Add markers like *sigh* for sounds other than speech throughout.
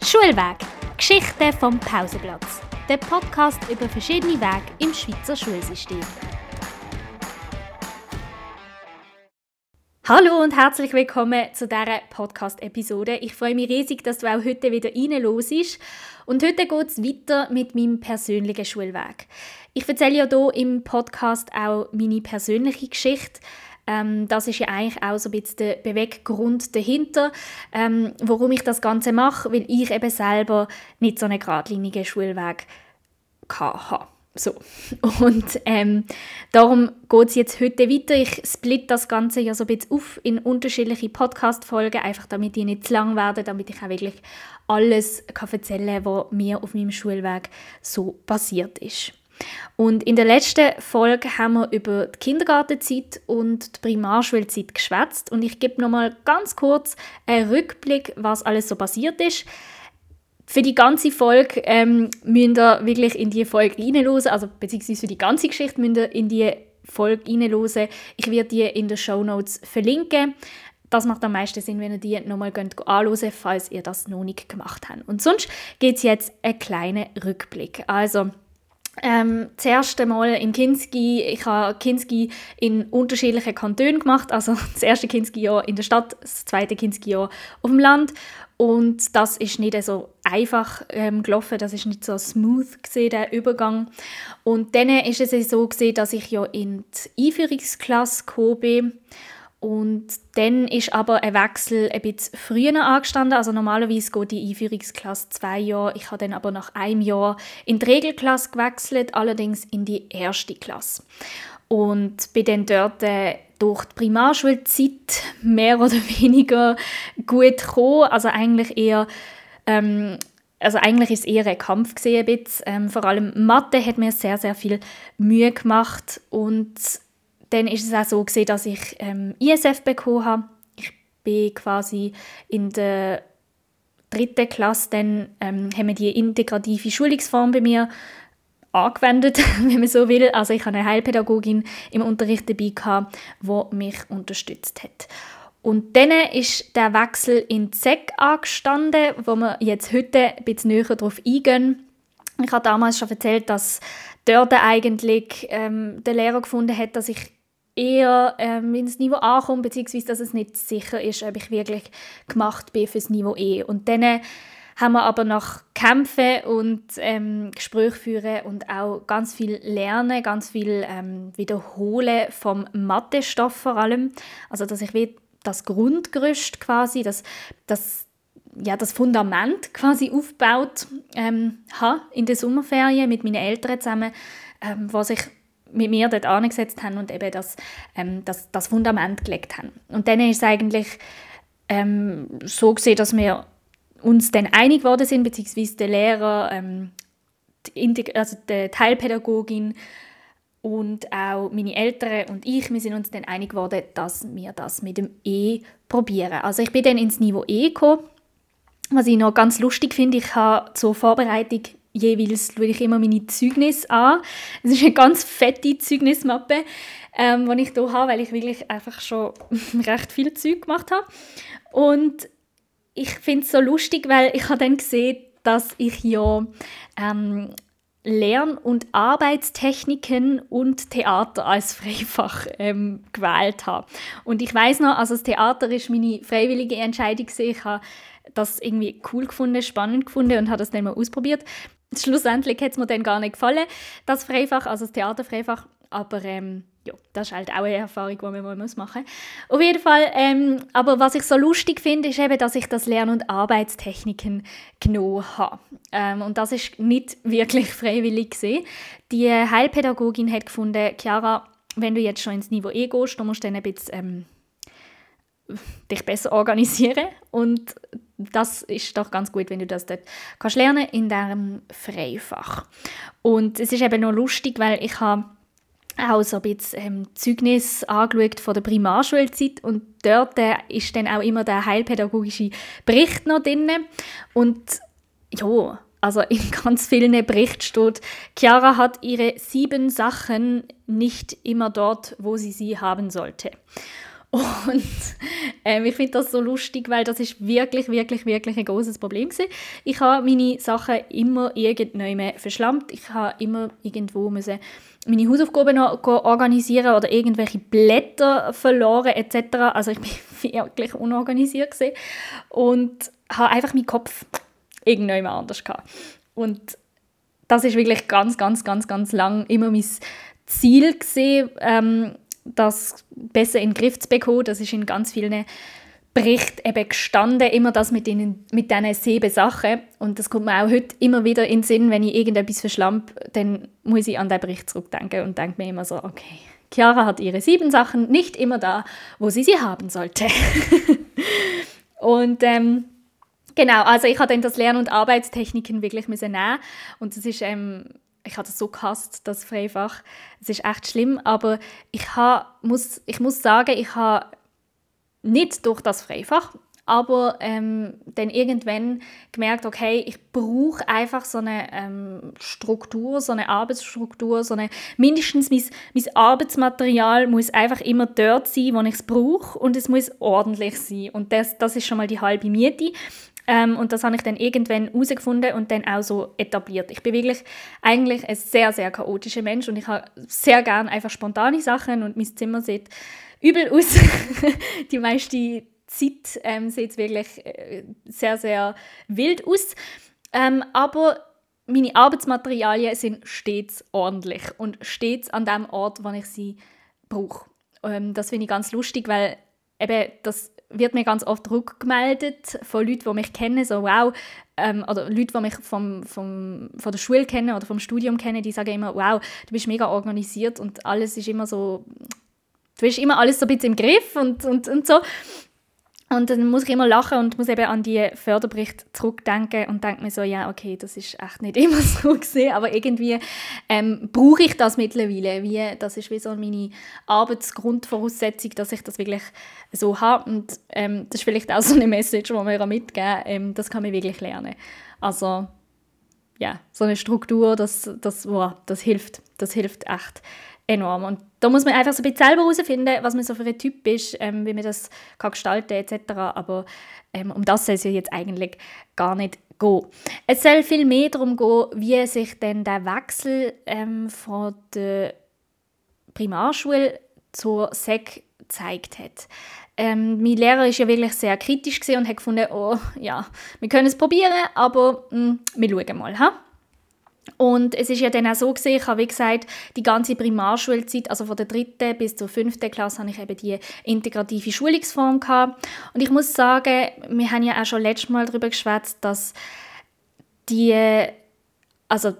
Schulweg. Geschichte vom Pausenplatz. Der Podcast über verschiedene Wege im Schweizer Schulsystem. Hallo und herzlich willkommen zu dieser Podcast-Episode. Ich freue mich riesig, dass du auch heute wieder reinhörst. Und heute geht es weiter mit meinem persönlichen Schulweg. Ich erzähle ja hier im Podcast auch meine persönliche Geschichte. Ähm, das ist ja eigentlich auch so ein bisschen der Beweggrund dahinter, ähm, warum ich das Ganze mache, weil ich eben selber nicht so einen geradlinigen Schulweg hatte. So. *laughs* Und ähm, darum geht es jetzt heute weiter. Ich split das Ganze ja so ein bisschen auf in unterschiedliche Podcast-Folgen, einfach damit die nicht zu lang werden, damit ich auch wirklich alles kann erzählen kann, was mir auf meinem Schulweg so passiert ist. Und in der letzten Folge haben wir über die Kindergartenzeit und die Primarschulzeit geschwätzt und ich gebe noch mal ganz kurz einen Rückblick, was alles so passiert ist. Für die ganze Folge ähm, müsst ihr wirklich in die Folge reinhören, also beziehungsweise für die ganze Geschichte müsst ihr in die Folge reinhören. Ich werde die in den Show Notes verlinken. Das macht am meisten Sinn, wenn ihr die nochmal anschauen falls ihr das noch nicht gemacht habt. Und sonst geht es jetzt einen kleinen Rückblick. Also, ähm, das erste Mal in Kinski, ich habe Kinski in unterschiedlichen Kantonen gemacht, also *laughs* das erste Kinski-Jahr in der Stadt, das zweite Kinski-Jahr auf dem Land. Und das ist nicht so einfach ähm, gelaufen, das ist nicht so smooth gesehen der Übergang. Und dann ist es so gesehen, dass ich ja in die Einführungsklasse gekommen bin und dann ist aber ein Wechsel ein bisschen früher angestanden. Also normalerweise geht die Einführungsklasse zwei Jahre. Ich habe dann aber nach einem Jahr in die Regelklasse gewechselt, allerdings in die erste Klasse. Und bin dann dort äh, durch die Primarschulzeit *laughs* mehr oder weniger gut gekommen. Also eigentlich eher ähm, also eigentlich ist es eher ein Kampf gesehen, ähm, vor allem Mathe hat mir sehr sehr viel Mühe gemacht und dann ist es auch so gewesen, dass ich ähm, ISF bekommen habe. Ich bin quasi in der dritten Klasse, dann ähm, haben wir die integrative Schulungsform bei mir angewendet, *laughs* wenn man so will. Also ich hatte eine Heilpädagogin im Unterricht dabei, gehabt, die mich unterstützt hat. Und dann ist der Wechsel in SEC angestanden, wo wir jetzt heute ein bisschen näher darauf eingehen. Ich habe damals schon erzählt, dass dort eigentlich ähm, der Lehrer gefunden hat, dass ich eher ähm, ins Niveau A komme, beziehungsweise dass es nicht sicher ist, ob ich wirklich gemacht bin fürs Niveau E. Und dann äh, haben wir aber nach Kämpfen und ähm, Gespräch führen und auch ganz viel lernen, ganz viel ähm, wiederholen vom Mathe-Stoff vor allem. Also dass ich das Grundgerüst quasi, das, das, ja, das Fundament quasi aufgebaut ähm, habe in den Sommerferien mit meinen Eltern zusammen, ähm, was ich mit mir dort angesetzt haben und eben das, ähm, das, das Fundament gelegt haben. Und dann ist es eigentlich ähm, so gesehen, dass wir uns dann einig geworden sind, beziehungsweise der Lehrer, ähm, die, also die Teilpädagogin und auch meine Eltern und ich, wir sind uns dann einig geworden, dass wir das mit dem E probieren. Also ich bin dann ins Niveau E gekommen, was ich noch ganz lustig finde. Ich habe zur Vorbereitung jeweils schaue ich immer meine Zeugnisse an. Es ist eine ganz fette Zeugnismappe, ähm, die ich hier habe, weil ich wirklich einfach schon *laughs* recht viel Zeug gemacht habe. Und ich finde es so lustig, weil ich habe dann gesehen, dass ich ja ähm, Lern- und Arbeitstechniken und Theater als Freifach ähm, gewählt habe. Und ich weiß noch, also das Theater ist meine freiwillige Entscheidung. Ich habe das irgendwie cool gefunden, spannend gefunden und habe das dann mal ausprobiert. Schlussendlich hat es mir dann gar nicht gefallen, das Freifach, also das Theaterfreifach. Aber ähm, ja, das ist halt auch eine Erfahrung, die man mal machen muss. Auf jeden Fall, ähm, aber was ich so lustig finde, ist eben, dass ich das Lern- und Arbeitstechniken genommen habe. Ähm, und das ist nicht wirklich *laughs* freiwillig gesehen. Die Heilpädagogin hat gefunden, Chiara, wenn du jetzt schon ins Niveau E gehst, du musst dann ein bisschen ähm, *laughs* dich besser organisieren und das ist doch ganz gut, wenn du das dort kannst lernen in diesem Freifach. Und es ist eben noch lustig, weil ich habe auch so ein bisschen ähm, Zeugnis angeschaut von der Primarschulzeit und dort äh, ist dann auch immer der heilpädagogische Bericht noch drin und ja, also in *laughs* ganz vielen Berichten steht, Chiara hat ihre sieben Sachen nicht immer dort, wo sie sie haben sollte. Und ähm, ich finde das so lustig, weil das ist wirklich, wirklich, wirklich ein großes Problem gewesen. Ich habe meine Sachen immer irgendwann verschlammt. Ich habe immer irgendwo müssen meine Hausaufgaben organisieren oder irgendwelche Blätter verloren etc. Also ich bin *laughs* wirklich unorganisiert gewesen. und habe einfach meinen Kopf irgendwann anders gehabt. Und das ist wirklich ganz, ganz, ganz, ganz lang immer mein Ziel gesehen, ähm, das besser in den Griff zu bekommen. Das ist in ganz vielen Berichten eben gestanden, immer das mit, den, mit diesen sieben Sachen. Und das kommt mir auch heute immer wieder in den Sinn, wenn ich irgendetwas verschlampe, dann muss ich an den Bericht zurückdenken und denke mir immer so, okay, Chiara hat ihre sieben Sachen nicht immer da, wo sie sie haben sollte. *laughs* und ähm, genau, also ich habe dann das Lern- und Arbeitstechniken wirklich nehmen und das ist ähm, ich habe das so gehasst, das Freifach. Es ist echt schlimm, aber ich, ha, muss, ich muss sagen, ich habe nicht durch das Freifach, aber ähm, dann irgendwann gemerkt, okay, ich brauche einfach so eine ähm, Struktur, so eine Arbeitsstruktur, so eine, mindestens mein, mein Arbeitsmaterial muss einfach immer dort sein, wo ich es brauche und es muss ordentlich sein und das, das ist schon mal die halbe Miete ähm, und das habe ich dann irgendwann herausgefunden und dann auch so etabliert. Ich bin wirklich eigentlich ein sehr, sehr chaotischer Mensch und ich habe sehr gerne einfach spontane Sachen und mein Zimmer sieht übel aus. *laughs* die meiste Zeit ähm, sieht es wirklich äh, sehr, sehr wild aus. Ähm, aber meine Arbeitsmaterialien sind stets ordentlich und stets an dem Ort, wo ich sie brauche. Ähm, das finde ich ganz lustig, weil eben das wird mir ganz oft rückgemeldet von Leuten, die mich kennen, so wow, ähm, oder Leute, die mich vom, vom, von der Schule kennen oder vom Studium kennen, die sagen immer, wow, du bist mega organisiert und alles ist immer so, du hast immer alles so ein bisschen im Griff und, und, und so. Und dann muss ich immer lachen und muss eben an die Förderberichte zurückdenken und denke mir so, ja, okay, das ist echt nicht *laughs* immer so gesehen, aber irgendwie ähm, brauche ich das mittlerweile. Wie, das ist wie so meine Arbeitsgrundvoraussetzung, dass ich das wirklich so habe. Und ähm, das ist vielleicht auch so eine Message, die wir mitgeben ähm, das kann man wirklich lernen. Also, ja, so eine Struktur, das, das, wow, das hilft. Das hilft echt enorm. Und da muss man einfach so ein bisschen selber herausfinden, was man so für ein Typ ist, ähm, wie man das kann gestalten etc. Aber ähm, um das soll es ja jetzt eigentlich gar nicht gehen. Es soll viel mehr darum gehen, wie sich denn der Wechsel ähm, von der Primarschule zur SEC gezeigt hat. Ähm, mein Lehrer ist ja wirklich sehr kritisch und hat gefunden, oh ja, wir können es probieren, aber mh, hm, wir schauen mal. Ha? Und es ist ja dann auch so gesehen, ich habe wie gesagt, die ganze Primarschulzeit, also von der dritten bis zur fünften Klasse, habe ich eben die integrative Schulungsform gehabt. Und ich muss sagen, wir haben ja auch schon letztes Mal darüber geschwätzt, dass die, also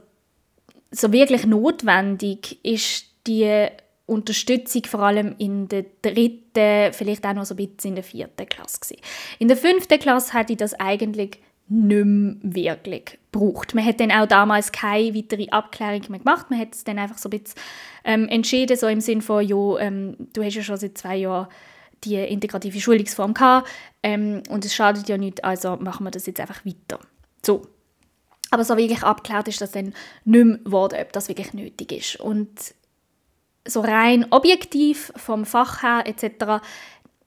so wirklich notwendig ist die Unterstützung vor allem in der dritten, vielleicht auch noch so ein bisschen in der vierten Klasse gewesen. In der fünften Klasse hatte ich das eigentlich nicht mehr wirklich braucht. Man hat dann auch damals keine weitere Abklärung mehr gemacht. Man hat es dann einfach so ein bisschen ähm, entschieden, so im Sinne von, ja, ähm, du hast ja schon seit zwei Jahren die integrative Schulungsform gehabt ähm, und es schadet ja nicht, also machen wir das jetzt einfach weiter. So. Aber so wirklich abgeklärt ist das dann nicht mehr geworden, ob das wirklich nötig ist. Und so rein objektiv vom Fach her etc.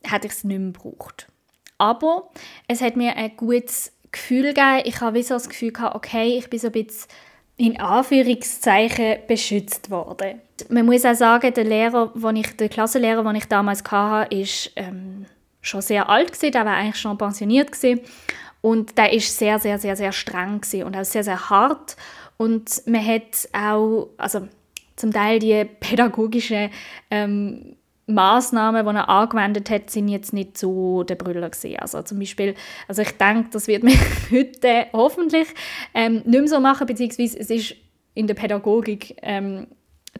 hätte ich es nicht mehr gebraucht. Aber es hat mir ein gutes Gefühl gegeben. Ich habe so das Gefühl gehabt, okay, ich bin so ein bisschen in Anführungszeichen beschützt worden. Man muss auch sagen, der Lehrer, wo ich, der Klassenlehrer, den ich damals hatte, ist ähm, schon sehr alt gewesen, der war eigentlich schon pensioniert gewesen. und der ist sehr, sehr, sehr, sehr streng gewesen und auch sehr, sehr hart und man hat auch, also zum Teil die pädagogische ähm, Maßnahmen, die er angewendet hat, sind jetzt nicht so der Brüller gesehen. Also zum Beispiel, also ich denke, das wird mir *laughs* heute hoffentlich ähm, nicht mehr so machen, beziehungsweise es ist in der Pädagogik ähm,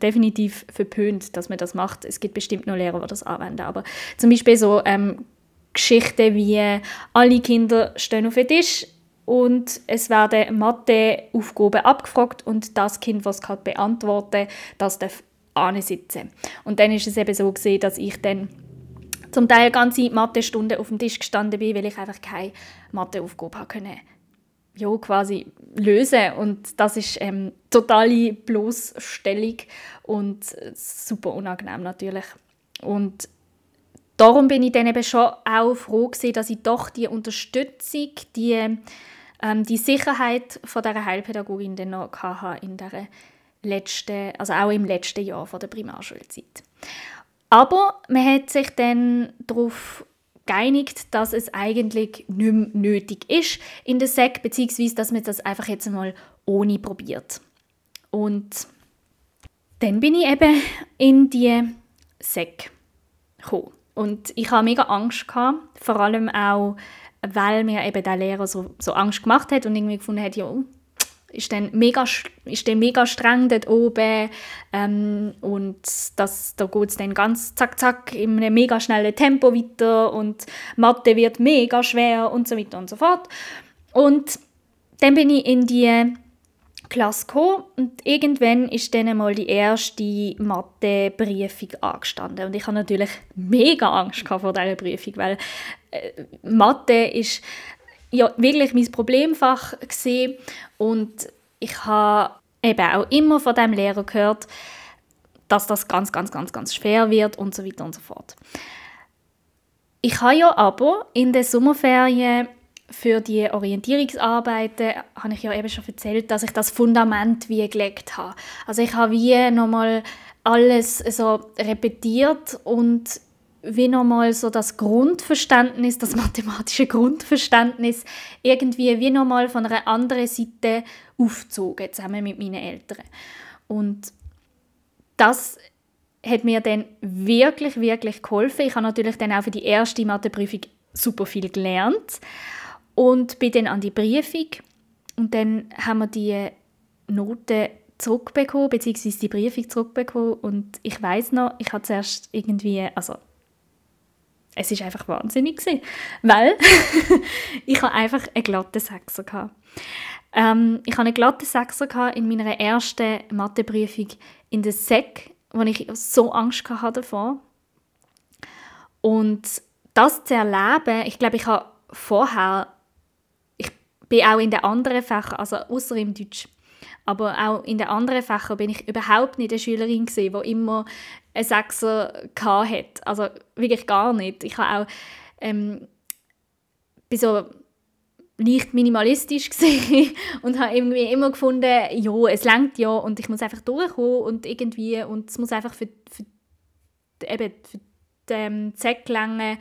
definitiv verpönt, dass man das macht. Es gibt bestimmt noch Lehrer, die das anwenden, aber zum Beispiel so ähm, Geschichten wie alle Kinder stehen auf den Tisch und es werden Matheaufgaben abgefragt und das Kind, was es beantworten das darf sitzen. Und dann ist es eben so gesehen, dass ich dann zum Teil ganze Mathestunden auf dem Tisch gestanden bin, weil ich einfach keine Matheaufgabe habe können ja, quasi lösen und das ist ähm, totale Bloßstellung und super unangenehm natürlich und darum bin ich dann eben schon auch froh gewesen, dass ich doch die Unterstützung, die, ähm, die Sicherheit von dieser Heilpädagogin dann noch hatte in der letzten, also auch im letzten Jahr von der Primarschulzeit. Aber man hat sich dann darauf geeinigt, dass es eigentlich nicht mehr nötig ist in der SEC, beziehungsweise dass man das einfach jetzt einmal ohne probiert. Und dann bin ich eben in die SEC gekommen. Und ich hatte mega Angst, gehabt, vor allem auch, weil mir eben der Lehrer so, so Angst gemacht hat und irgendwie gefunden hat, ja, ist dann mega, ist dann mega streng dort oben ähm, und das, da geht es dann ganz zack zack in einem mega schnellen Tempo weiter und Mathe wird mega schwer und so weiter und so fort. Und dann bin ich in die Klasse gekommen und irgendwann ist dann mal die erste Mathe-Prüfung angestanden und ich hatte natürlich mega Angst vor dieser Prüfung, weil äh, Mathe ist ja wirklich mein Problemfach gesehen und ich habe eben auch immer von dem Lehrer gehört, dass das ganz, ganz, ganz, ganz schwer wird und so weiter und so fort. Ich habe ja aber in den Sommerferien für die Orientierungsarbeiten habe ich ja eben schon erzählt, dass ich das Fundament wie gelegt habe. Also ich habe wie nochmal alles so repetiert und wie nochmal so das Grundverständnis, das mathematische Grundverständnis irgendwie wie nochmal von einer anderen Seite aufgezogen, zusammen mit meinen Eltern. Und das hat mir dann wirklich, wirklich geholfen. Ich habe natürlich dann auch für die erste Matheprüfung super viel gelernt und bin dann an die Prüfung und dann haben wir die Noten zurückbekommen, beziehungsweise die Prüfung zurückbekommen und ich weiß noch, ich habe zuerst irgendwie, also es ist einfach wahnsinnig gewesen, weil *laughs* ich habe einfach einen glatten Sechser gehabt. Ähm, ich hatte einen glatten Sechser in meiner ersten Matheprüfung in der SEC, wo ich so Angst hatte davor. Und das zu erleben, ich glaube, ich habe vorher, ich bin auch in den anderen Fächern, also außer im Deutsch, aber auch in den anderen Fächern bin ich überhaupt nicht eine Schülerin gewesen, die immer einen Sechser hatte. Also wirklich gar nicht. Ich habe auch ähm, bin so leicht minimalistisch *laughs* und habe irgendwie immer gefunden, ja, es langt ja und ich muss einfach durchkommen und irgendwie und es muss einfach für, für eben für den Zeck langen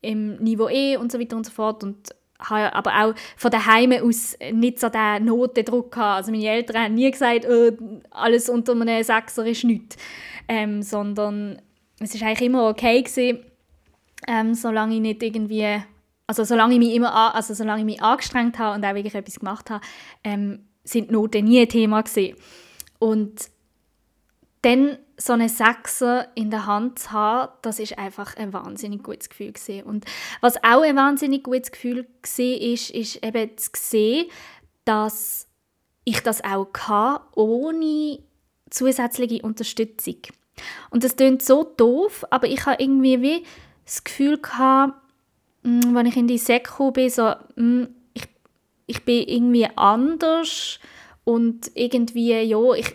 im Niveau E und so weiter und so fort und habe aber auch von daheim aus nicht so den Notendruck gehabt. Also meine Eltern haben nie gesagt, oh, alles unter einem Sechser ist nichts, ähm, sondern es ist eigentlich immer okay gewesen, ähm, solange ich nicht irgendwie, also solange ich mich immer, an, also solange ich mich angestrengt habe und auch wirklich etwas gemacht habe, ähm, sind Noten nie ein Thema gewesen. Und dann so einen Sechser in der Hand zu haben, das ist einfach ein wahnsinnig gutes Gefühl gewesen. Und was auch ein wahnsinnig gutes Gefühl war, ist, ist eben zu sehen, dass ich das auch kann, ohne zusätzliche Unterstützung. Und das klingt so doof, aber ich habe irgendwie wie das Gefühl gehabt, als mm, ich in die Sek bin, so, mm, ich, ich bin irgendwie anders und irgendwie, ja, ich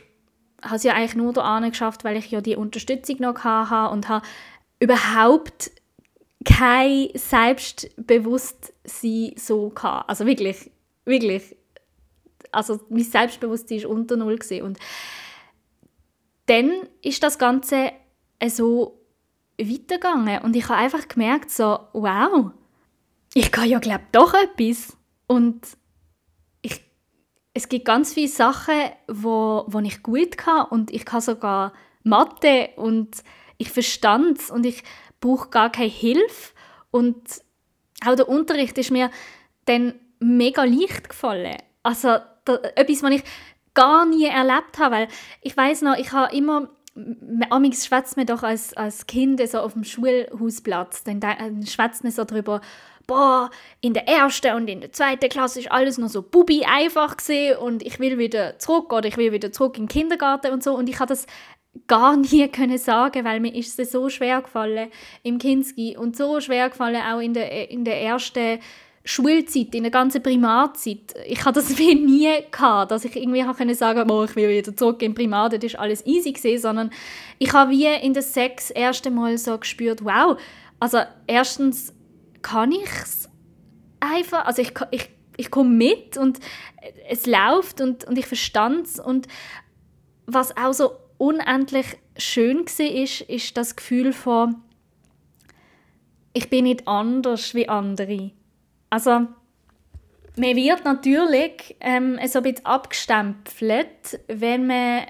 habe es ja eigentlich nur da geschafft, weil ich ja die Unterstützung noch hatte und habe überhaupt kein Selbstbewusstsein so gehabt. Also wirklich, wirklich. Also mein Selbstbewusstsein war unter Null. Und dann ist das Ganze so weitergegangen und ich habe einfach gemerkt, so, wow, ich kann ja glaube doch etwas. Und es gibt ganz viele Sachen, wo, wo ich gut kann und ich kann sogar Mathe und ich verstand es und ich brauche gar keine Hilfe und auch der Unterricht ist mir dann mega leicht gefallen. Also da, etwas, was ich gar nie erlebt habe, weil ich weiß noch, ich habe immer Amix schwätzt mir doch als, als Kind so auf dem Schulhausplatz, dann, dann schwätzt man so darüber, boah, in der ersten und in der zweiten Klasse ist alles noch so bubi einfach gesehen und ich will wieder zurück oder ich will wieder zurück in den Kindergarten und so und ich habe das gar *laughs* nie können sagen, weil mir ist es so schwer gefallen im Kinski und so schwer gefallen auch in der, in der ersten Schulzeit, in der ganzen Primarzeit. Ich hatte das *laughs* wie nie gehabt, dass ich irgendwie können sagen oh, ich will wieder zurück in Primar, das ist alles easy gewesen, sondern ich habe wie in der Sex erste Mal so gespürt, wow, Also erstens kann ich es einfach, also ich, ich, ich komme mit und es läuft und, und ich verstand es und was auch so unendlich schön war, ist, ist das Gefühl von ich bin nicht anders wie andere. Also man wird natürlich ähm, so ein bisschen abgestempelt, wenn man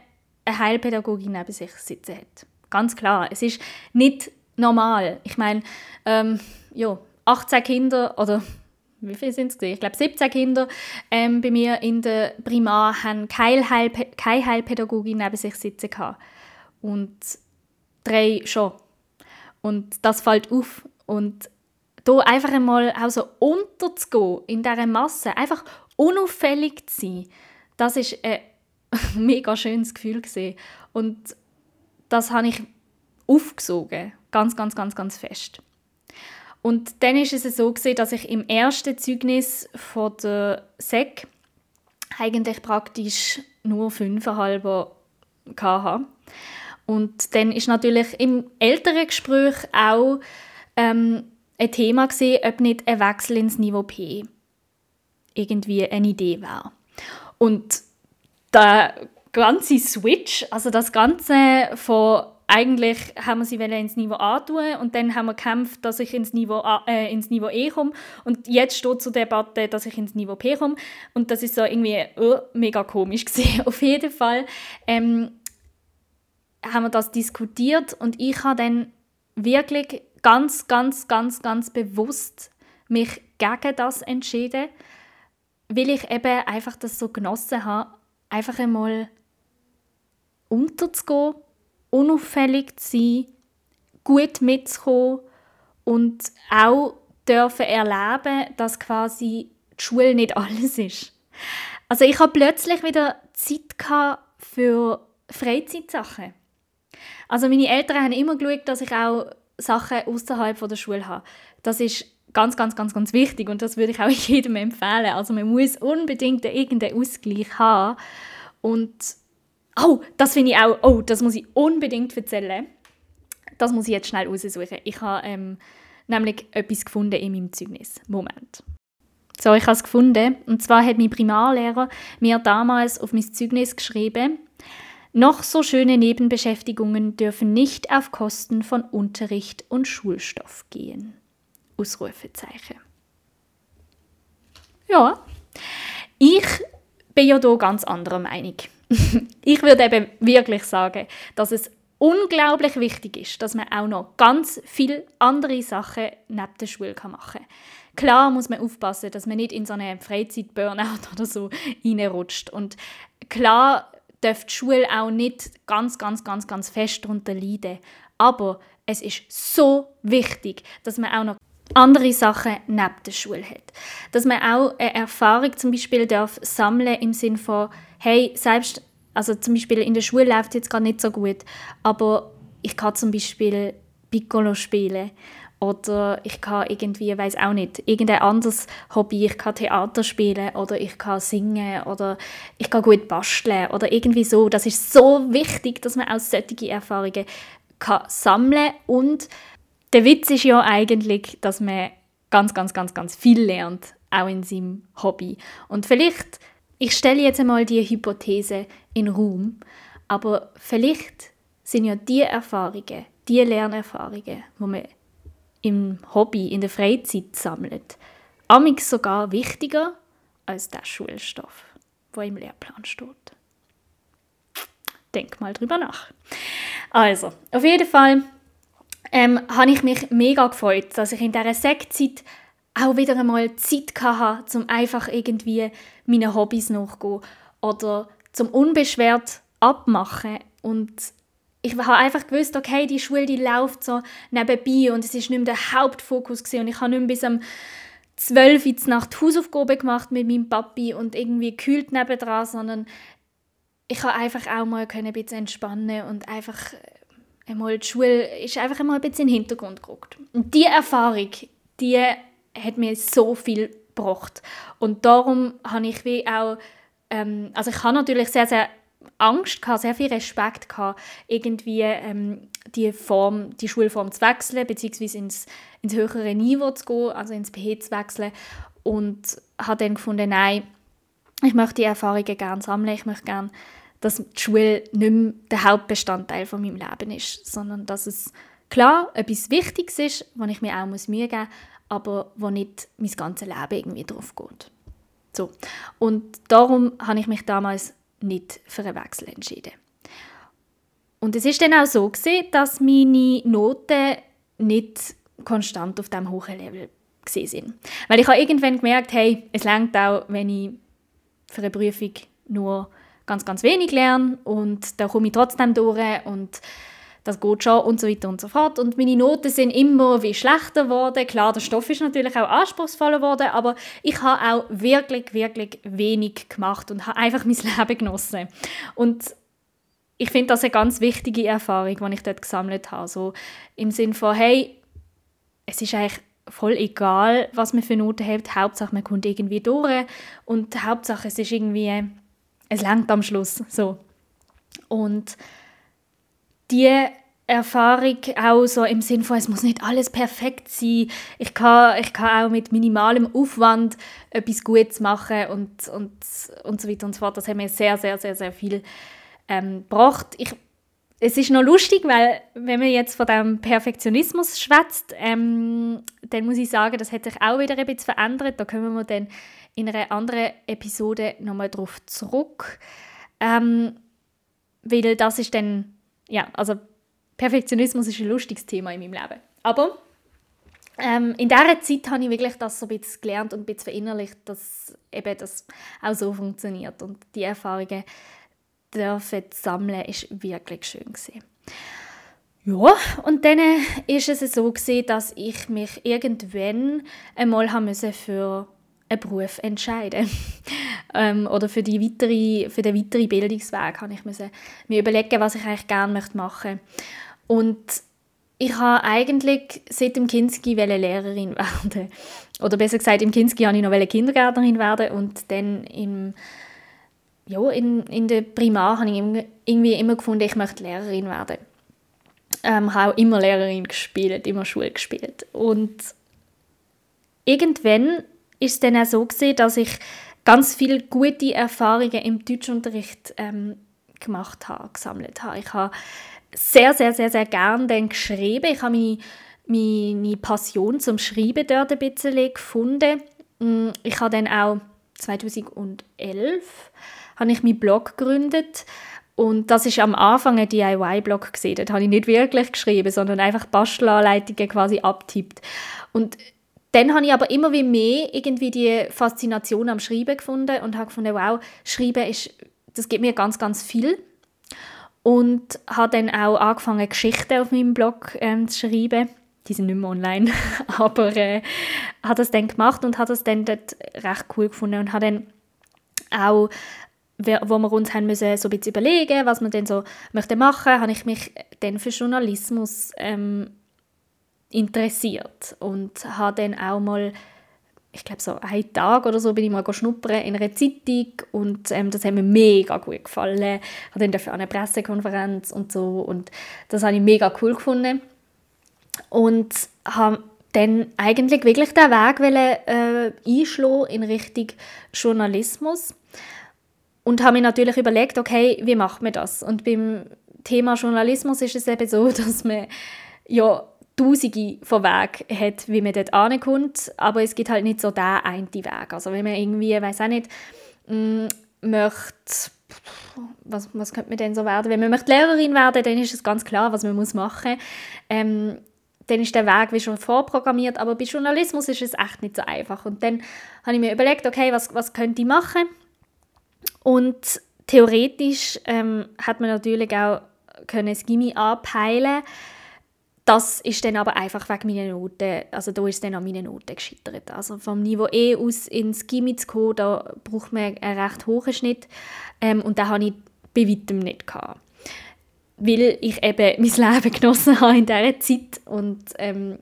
eine Heilpädagogin neben sich sitzen hat. Ganz klar. Es ist nicht normal. Ich meine, ähm, ja, 18 Kinder oder wie viele sind es? Ich glaube 17 Kinder ähm, bei mir in der Primar haben keine, Heilpä keine Heilpädagogin neben sich sitzen gehabt. Und drei schon. Und das fällt auf. Und da einfach einmal auch so unterzugehen in dieser Masse, einfach unauffällig zu sein, das ist ein *laughs* mega schönes Gefühl gewesen. Und das habe ich aufgesogen, ganz, ganz, ganz, ganz fest. Und dann ist es so gewesen, dass ich im ersten Zeugnis von der SEC eigentlich praktisch nur fünfeinhalb hatte. Und dann ist natürlich im älteren Gespräch auch ähm, ein Thema gesehen, ob nicht ein Wechsel ins Niveau P irgendwie eine Idee wäre. Und der ganze Switch, also das Ganze von eigentlich haben wir sie ins Niveau A tun und dann haben wir gekämpft, dass ich ins Niveau, A, äh, ins Niveau E komme und jetzt steht zur Debatte, dass ich ins Niveau P komme und das ist so irgendwie oh, mega komisch *laughs* gesehen. Auf jeden Fall ähm, haben wir das diskutiert und ich habe dann wirklich ganz, ganz, ganz, ganz bewusst mich gegen das entschieden, weil ich eben einfach das so genossen habe, einfach einmal unterzugehen, unauffällig zu sein, gut mitzukommen und auch dürfen erleben, dass quasi die Schule nicht *laughs* alles ist. Also ich habe plötzlich wieder Zeit für Freizeitsachen. Also meine Eltern haben immer geschaut, dass ich auch Sachen außerhalb der Schule habe. Das ist ganz, ganz, ganz, ganz wichtig und das würde ich auch *laughs* jedem empfehlen. Also man muss unbedingt irgendeinen Ausgleich haben und oh, das finde ich auch, oh, das muss ich unbedingt erzählen. Das muss ich jetzt schnell raussuchen. Ich habe ähm, nämlich etwas gefunden in meinem Zeugnis. Moment. So, ich habe es gefunden. Und zwar hat mein Primarlehrer mir damals auf mein Zeugnis geschrieben, noch so schöne Nebenbeschäftigungen dürfen nicht auf Kosten von Unterricht und Schulstoff gehen. Ausrufezeichen. Ja, ich bin ja hier ganz anderer Meinung. *laughs* ich würde eben wirklich sagen, dass es unglaublich wichtig ist, dass man auch noch ganz viele andere Sachen neben der Schule machen kann. Klar muss man aufpassen, dass man nicht in so eine Freizeit-Burnout *laughs* oder so reinrutscht. Und klar darf die Schule auch nicht ganz, ganz, ganz, ganz fest darunter leiden. Aber es ist so wichtig, dass man auch noch andere Sachen neben der Schule hat. Dass man auch eine Erfahrung zum Beispiel darf sammeln im Sinne von, hey, selbst, also zum Beispiel in der Schule läuft jetzt gerade nicht so gut, aber ich kann zum Beispiel Piccolo spielen oder ich kann irgendwie, weiß auch nicht, irgendein anderes Hobby, ich kann Theater spielen oder ich kann singen oder ich kann gut basteln oder irgendwie so. Das ist so wichtig, dass man auch solche Erfahrungen kann sammeln und der Witz ist ja eigentlich, dass man ganz, ganz, ganz, ganz viel lernt, auch in seinem Hobby. Und vielleicht, ich stelle jetzt einmal die Hypothese in Raum, aber vielleicht sind ja die Erfahrungen, die Lernerfahrungen, die man im Hobby, in der Freizeit sammelt, amix sogar wichtiger als der Schulstoff, wo im Lehrplan steht. Denk mal drüber nach. Also, auf jeden Fall ähm, habe ich mich mega gefreut, dass ich in dieser Sektzeit auch wieder einmal Zeit hatte, um einfach irgendwie meinen Hobbys nachzugehen oder zum unbeschwert abmachen und ich habe einfach gewusst, okay, die Schule die läuft so nebenbei und es ist nicht mehr der Hauptfokus gewesen. und ich habe nicht bis um 12 Uhr Nacht Hausaufgaben gemacht mit meinem Papi und irgendwie kühlt nebendran, sondern ich habe einfach auch mal ein bisschen entspannen und einfach einmal die Schule ist einfach einmal ein bisschen in den Hintergrund gerückt. Und diese Erfahrung, die hat mir so viel gebracht und darum habe ich wie auch ähm, also ich habe natürlich sehr sehr Angst gehabt, sehr viel Respekt gehabt, irgendwie ähm, die Form, die Schulform zu wechseln, beziehungsweise ins, ins höhere Niveau zu gehen, also ins PH zu wechseln. Und habe dann gefunden, nein, ich möchte die Erfahrungen gerne sammeln, ich möchte gerne, dass die Schule nicht mehr der Hauptbestandteil von meinem Leben ist, sondern dass es klar etwas Wichtiges ist, wo ich mir auch Mühe geben muss, aber wo nicht mein ganzes Leben irgendwie drauf geht. So. Und darum habe ich mich damals nicht für einen Wechsel entschieden. Und es ist dann auch so gewesen, dass meine Noten nicht konstant auf dem hohen Level sind. Weil ich habe irgendwann gemerkt, hey, es langt auch, wenn ich für eine Prüfung nur ganz, ganz wenig lerne und da komme ich trotzdem durch und das geht schon und so weiter und so fort. Und meine Noten sind immer wie schlechter geworden. Klar, der Stoff ist natürlich auch anspruchsvoller geworden, aber ich habe auch wirklich, wirklich wenig gemacht und habe einfach mein *laughs* Leben genossen. Und ich finde das eine ganz wichtige Erfahrung, die ich dort gesammelt habe. So im Sinne von, hey, es ist eigentlich voll egal, was man für Noten hat. Hauptsache, man kommt irgendwie durch und Hauptsache, es ist irgendwie, es langt am Schluss. So. Und die Erfahrung auch so im Sinne von, es muss nicht alles perfekt sein. Ich kann, ich kann auch mit minimalem Aufwand etwas Gutes machen und, und, und so weiter und so fort. Das hat mir sehr, sehr, sehr, sehr viel ähm, gebracht. Ich, es ist noch lustig, weil wenn man jetzt von dem Perfektionismus schwätzt, ähm, dann muss ich sagen, das hat sich auch wieder ein bisschen verändert. Da kommen wir dann in einer anderen Episode nochmal drauf zurück. Ähm, weil das ist dann ja, also Perfektionismus ist ein lustiges Thema in meinem Leben. Aber ähm, in dieser Zeit habe ich wirklich das so ein bisschen gelernt und ein bisschen verinnerlicht, dass eben das auch so funktioniert. Und die Erfahrungen dürfen sammeln, ist wirklich schön gewesen. Ja, und dann ist es so gewesen, dass ich mich irgendwann einmal haben für einen Beruf entscheiden *laughs* ähm, oder für, die weitere, für den weiteren Bildungsweg habe ich mir überlegen, was ich eigentlich gerne machen möchte. Und ich habe eigentlich seit dem Kinski Lehrerin *laughs* werden. Oder besser gesagt, im Kinski wollte ich noch Kindergärtnerin werden und dann im ja, in, in der Primar habe ich irgendwie immer gefunden, ich möchte Lehrerin werden. Ähm, habe auch immer Lehrerin gespielt, immer Schule gespielt. Und irgendwann ist es dann auch so gewesen, dass ich ganz viele gute Erfahrungen im Deutschunterricht ähm, gemacht habe, gesammelt habe. Ich habe sehr, sehr, sehr, sehr gerne dann geschrieben. Ich habe meine, meine Passion zum Schreiben dort ein bisschen gefunden. Mm, ich habe dann auch 2011 habe ich meinen Blog gegründet und das ist am Anfang ein DIY-Blog. Dort habe ich nicht wirklich geschrieben, sondern einfach Bastelanleitungen quasi abtippt. Und dann habe ich aber immer wie mehr irgendwie die Faszination am Schreiben gefunden und habe gefunden, wow, Schreiben ist, das gibt mir ganz, ganz viel. Und habe dann auch angefangen, Geschichten auf meinem Blog ähm, zu schreiben. Die sind nicht mehr online, *laughs* aber äh, habe das dann gemacht und habe das dann dort recht cool gefunden und habe dann auch wo wir uns haben müssen, so ein bisschen überlegen, was wir denn so möchten machen, habe ich mich dann für Journalismus ähm, interessiert und habe dann auch mal ich glaube so einen Tag oder so bin ich mal schnuppern in einer Zeitung und ähm, das hat mir mega gut gefallen. Ich dann dafür eine Pressekonferenz und so und das habe ich mega cool gefunden und habe dann eigentlich wirklich den Weg wollen, äh, einschlagen in Richtung Journalismus und habe mir natürlich überlegt, okay, wie macht man das? Und beim Thema Journalismus ist es eben so, *laughs* dass man ja tausende von Wegen hat, wie man dort ankommt, aber es gibt halt nicht so den einen Weg. Also wenn man irgendwie, weiß auch nicht, mh, mm, möchte, was, was könnte man denn so werden? Wenn man möchte Lehrerin werden, dann ist es ganz klar, was man muss machen muss. Ähm, dann ist der Weg wie schon vorprogrammiert, aber bei Journalismus ist es echt nicht so einfach. Und dann habe ich mir überlegt, okay, was, was könnte ich machen? Und theoretisch ähm, hat man natürlich auch können das Gimmi anpeilen das ist dann aber einfach wegen meiner Noten, also da ist dann an meinen Noten gescheitert. Also vom Niveau E aus ins Gimmi zu kommen, da braucht man einen recht hohen Schnitt ähm, und den habe ich bei weitem nicht gehabt. Weil ich eben *laughs* mein Leben genossen habe in dieser Zeit und ähm,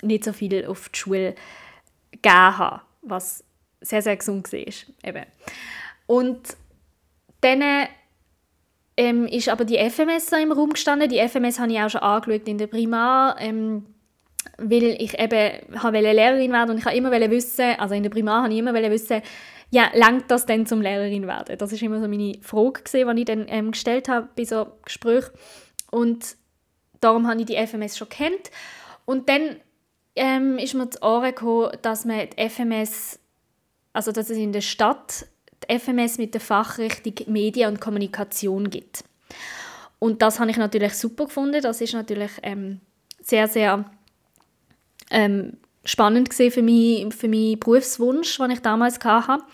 nicht so viel auf die Schule gegeben habe, was sehr, sehr gesund war. Eben. Und dann ähm, ist aber die FMS so im Raum gestanden. Die FMS habe ich auch schon angeschaut in der Primar, ähm, weil ich eben habe Lehrerin werden und ich habe immer wissen, also in der Primar habe ich immer wissen, ja, langt das denn zum Lehrerin werden? Das ist immer so meine Frage gewesen, die ich dann ähm, gestellt habe bei so Gesprächen. Und darum habe ich die FMS schon kennt. Und dann ähm, ist mir zu Ohren gekommen, dass man die FMS, also dass es in der Stadt die FMS mit der Fachrichtung Medien und Kommunikation gibt. Und das habe ich natürlich super gefunden. Das ist natürlich ähm, sehr, sehr ähm, spannend für, mich, für meinen Berufswunsch, den ich damals hatte.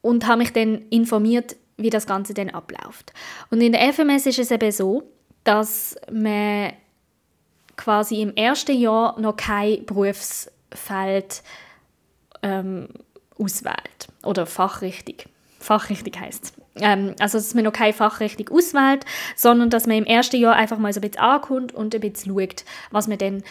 Und habe mich dann informiert, wie das Ganze dann abläuft. Und in der FMS ist es eben so, dass man quasi im ersten Jahr noch kein Berufsfeld ähm, auswählt oder Fachrichtung. Fachrichtung heisst ähm, also dass man noch keine Fachrichtung auswählt, sondern dass man im ersten Jahr einfach mal so ein bisschen ankommt und ein bisschen schaut, was man dann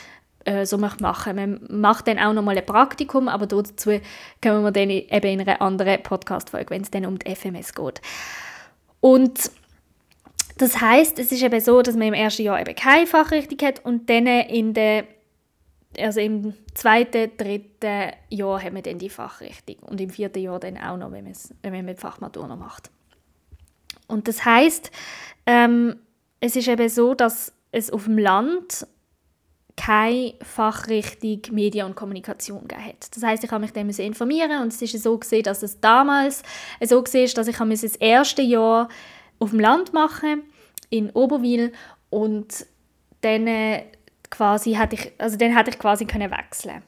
äh, so machen möchte. Man macht dann auch noch mal ein Praktikum, aber dazu kommen wir dann eben in einer anderen Podcast-Folge, wenn es dann um die FMS geht. Und das heißt, es ist eben so, dass man im ersten Jahr eben keine Fachrichtung hat und dann in der also im zweiten, dritten Jahr haben wir dann die Fachrichtung und im vierten Jahr dann auch noch, wenn, wenn man die Fachmatur noch macht. Und das heißt, ähm, es ist eben so, dass es auf dem Land keine Fachrichtung Medien und Kommunikation hat. Das heißt, ich habe mich dann informieren und es ist so gesehen, dass es damals so gesehen dass ich das erste Jahr auf dem Land machen in Oberwil und dann äh, quasi hatte ich, also dann hätte ich quasi können wechseln.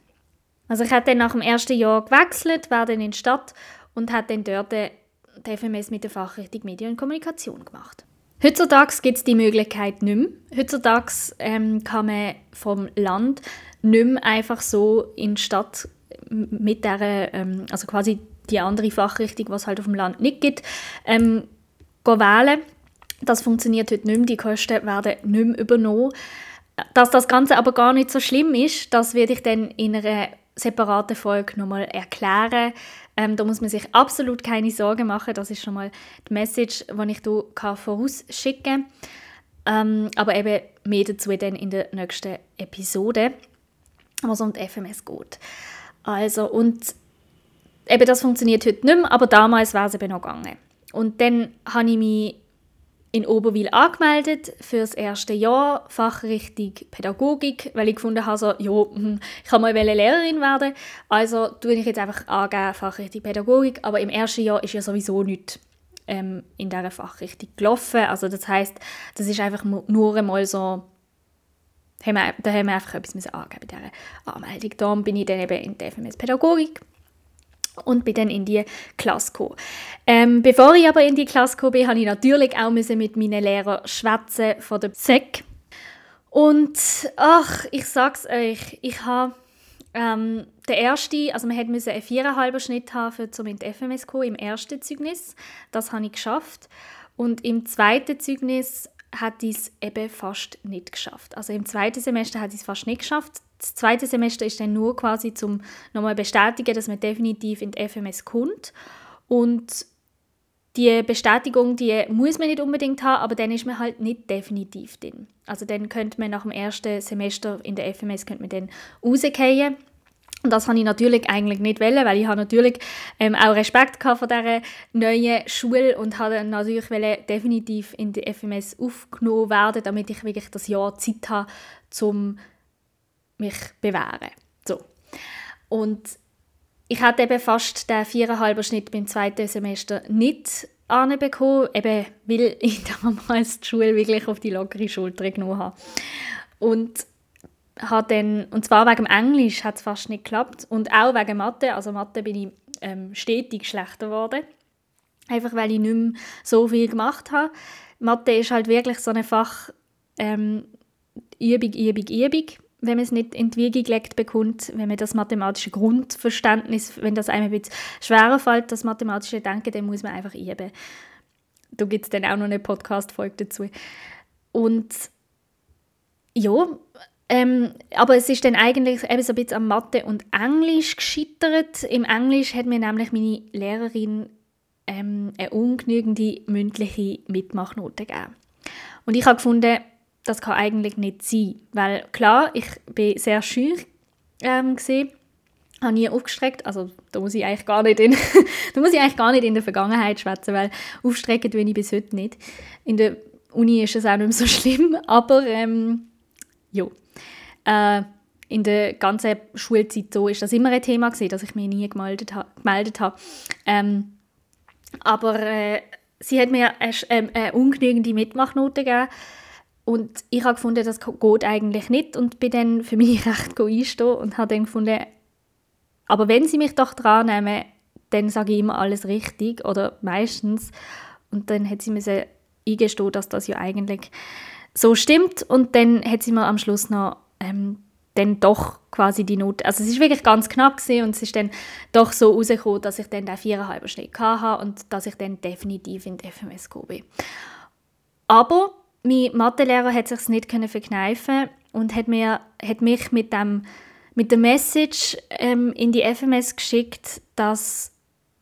Also ich habe dann nach dem ersten Jahr gewechselt, war dann in die Stadt und habe dann dort die FMS mit der Fachrichtung Medien und Kommunikation gemacht. Heutzutage gibt es die Möglichkeit nicht mehr. Heutzutage ähm, kann man vom Land nicht mehr einfach so in die Stadt mit der, ähm, also quasi die andere Fachrichtung, was halt auf dem Land nicht gibt, ähm, wählen. Das funktioniert heute nicht mehr, die Kosten werden nicht mehr übernommen. Dass das Ganze aber gar nicht so schlimm ist, das werde ich dann in einer separaten Folge nochmal erklären. Ähm, da muss man sich absolut keine Sorgen machen. Das ist schon mal die Message, die ich hier vorausschicken kann. Ähm, aber eben mehr dazu dann in der nächsten Episode, was um die FMS geht. Also, und eben das funktioniert heute nicht mehr, aber damals war es eben noch gegangen. Und dann habe ich mich in Oberwil angemeldet für das erste Jahr, Fachrichtung Pädagogik, weil ich gefunden habe, so, ja, hm, ich kann mal Lehrerin werden, also tue ich jetzt einfach angeben, Fachrichtung Pädagogik, aber im ersten Jahr ist ja sowieso nichts ähm, in dieser Fachrichtung gelaufen, also das heißt, das ist einfach nur einmal so, da haben wir einfach etwas angeben bei dieser Anmeldung. Darum bin ich dann eben in der FMS Pädagogik und bin dann in die Klasse gekommen. Ähm, bevor ich aber in die Klasse gekommen bin, habe ich natürlich auch mit meinen Lehrern schwätzen von der SEC. Und ach, ich sag's euch, ich habe ähm, der erste, also man musste einen viereinhalber Schnitt haben, um in die FMS zu kommen, im ersten Zeugnis. Das habe ich geschafft. Und im zweiten Zeugnis hat ich es eben fast nicht geschafft. Also im zweiten Semester hat ich es fast nicht geschafft das zweite Semester ist dann nur quasi zum nochmal bestätigen, dass man definitiv in die FMS kommt und die Bestätigung, die muss man nicht unbedingt haben, aber dann ist man halt nicht definitiv drin. Also dann könnte man nach dem ersten Semester in der FMS könnte man dann rausgehen. Und das habe ich natürlich eigentlich nicht wollen, weil ich habe natürlich ähm, auch Respekt vor dieser neuen Schule und habe natürlich wollen, definitiv in die FMS aufgenommen werden, damit ich wirklich das Jahr Zeit habe, um mich bewähren. So. Und ich hatte eben fast den viereinhalber Schnitt beim zweiten Semester nicht anbekommen, eben weil *laughs* ich damals die Schule wirklich auf die lockere Schulter genommen habe. Und hat dann, und zwar wegen Englisch hat es fast nicht geklappt und auch wegen Mathe, also Mathe bin ich ähm, stetig schlechter geworden, einfach weil ich nicht mehr so viel gemacht habe. Mathe ist halt wirklich so ein Fach, ähm, Übung, Übung, Übung wenn man es nicht in die Wiege gelegt bekommt, wenn man das mathematische Grundverständnis, wenn das einem ein bisschen schwerer fällt, das mathematische Denken, dann muss man einfach üben. Da gibt es dann auch noch eine Podcast-Folge dazu. Und ja, ähm, aber es ist dann eigentlich eben so ein bisschen am Mathe und Englisch gescheitert. Im Englisch hat mir nämlich meine Lehrerin ähm, eine ungenügende mündliche Mitmachnote gegeben. Und ich habe gefunden, das kann eigentlich nicht sein, weil klar, ich bin sehr scheu ähm, gesehen, habe nie aufgestreckt, also da muss ich eigentlich gar nicht in, *laughs* da muss ich eigentlich gar nicht in der Vergangenheit schwätzen, weil aufstrecken tue ich bis heute nicht. In der Uni ist es auch nicht mehr so *laughs* schlimm, aber ähm, ja. Äh, in der ganzen Schulzeit so ist das immer ein Thema gewesen, dass ich mich nie gemeldet, ha gemeldet habe. Ähm, aber äh, sie hat mir eine, äh, eine ungenügende Mitmachnote gegeben und ich habe gefunden, das geht eigentlich nicht und bin dann für mich *laughs* recht einstehen und habe dann gefunden, aber wenn sie mich doch dran nehmen, dann sage ich immer alles richtig oder meistens und dann hat sie mir eingestehen, dass das ja eigentlich so stimmt und dann hat sie mir am Schluss noch ähm, dann doch quasi die Note, also es ist wirklich ganz knapp gewesen und es ist dann doch so rausgekommen, dass ich dann den viereinhalb Schnitt hatte und dass ich dann definitiv in die FMS gekommen bin. Aber mein Mathelehrer hat sich nicht verkneifen und hat, mir, hat mich mit, dem, mit der Message ähm, in die FMS geschickt, dass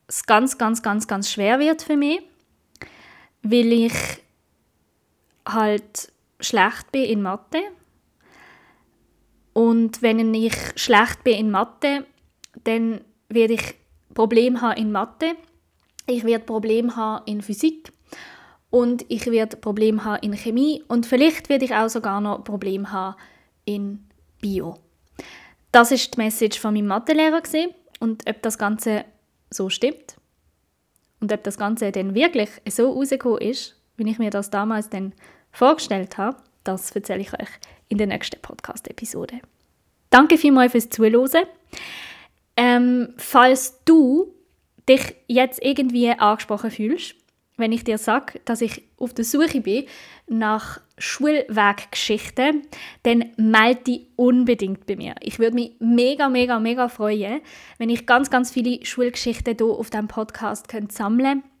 es ganz, ganz, ganz, ganz schwer wird für mich, weil ich halt schlecht bin in Mathe. Und wenn ich schlecht bin in Mathe, dann werde ich Probleme haben in Mathe, ich werde Probleme haben in Physik und ich werde Probleme haben in Chemie und vielleicht werde ich auch sogar noch Probleme haben in Bio. Das ist die Message von meinem Mathelehrer und ob das Ganze so stimmt und ob das Ganze dann wirklich so rausgekommen ist, wie ich mir das damals dann vorgestellt habe, das erzähle ich euch in der nächsten Podcast-Episode. Danke vielmals fürs Zuhören. Ähm, falls du dich jetzt irgendwie angesprochen fühlst, wenn ich dir sage, dass ich auf der Suche bin nach Schulweggeschichten, dann melde dich unbedingt bei mir. Ich würde mich mega, mega, mega freuen, wenn ich ganz, ganz viele Schulgeschichten hier auf diesem Podcast sammeln könnte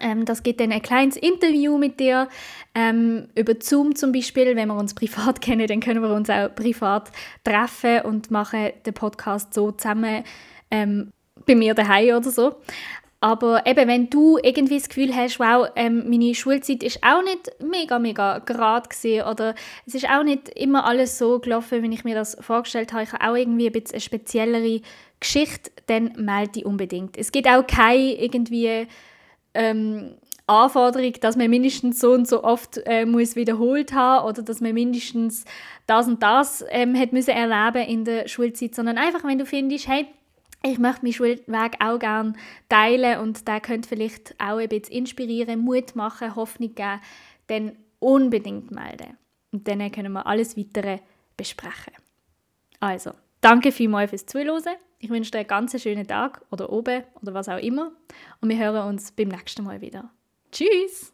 ähm, das gibt dann ein kleines Interview mit dir ähm, über Zoom zum Beispiel. Wenn wir uns privat *laughs* kennen, dann können wir uns auch privat treffen und machen den Podcast so zusammen ähm, bei mir daheim oder so. Aber eben, wenn du irgendwie das Gefühl hast, wow, ähm, meine Schulzeit ist auch nicht mega, mega gerade gewesen, oder es ist auch nicht immer alles so gelaufen, wie ich mir das vorgestellt habe, ich habe auch irgendwie ein bisschen eine speziellere Geschichte, dann melde dich unbedingt. Es gibt auch keine irgendwie ähm, Anforderung, dass man mindestens so und so oft äh, muss wiederholt haben oder dass man mindestens das und das ähm, hat müssen erleben in der Schulzeit, sondern einfach, wenn du findest, hey, ich möchte meinen Schulweg auch gerne teilen und der könnte vielleicht auch ein bisschen inspirieren, Mut machen, Hoffnung geben, dann unbedingt melden. Und dann können wir alles Weitere besprechen. Also, danke vielmals fürs Zuhören. Ich wünsche dir einen ganz schönen Tag oder oben oder was auch immer. Und wir hören uns beim nächsten Mal wieder. Tschüss!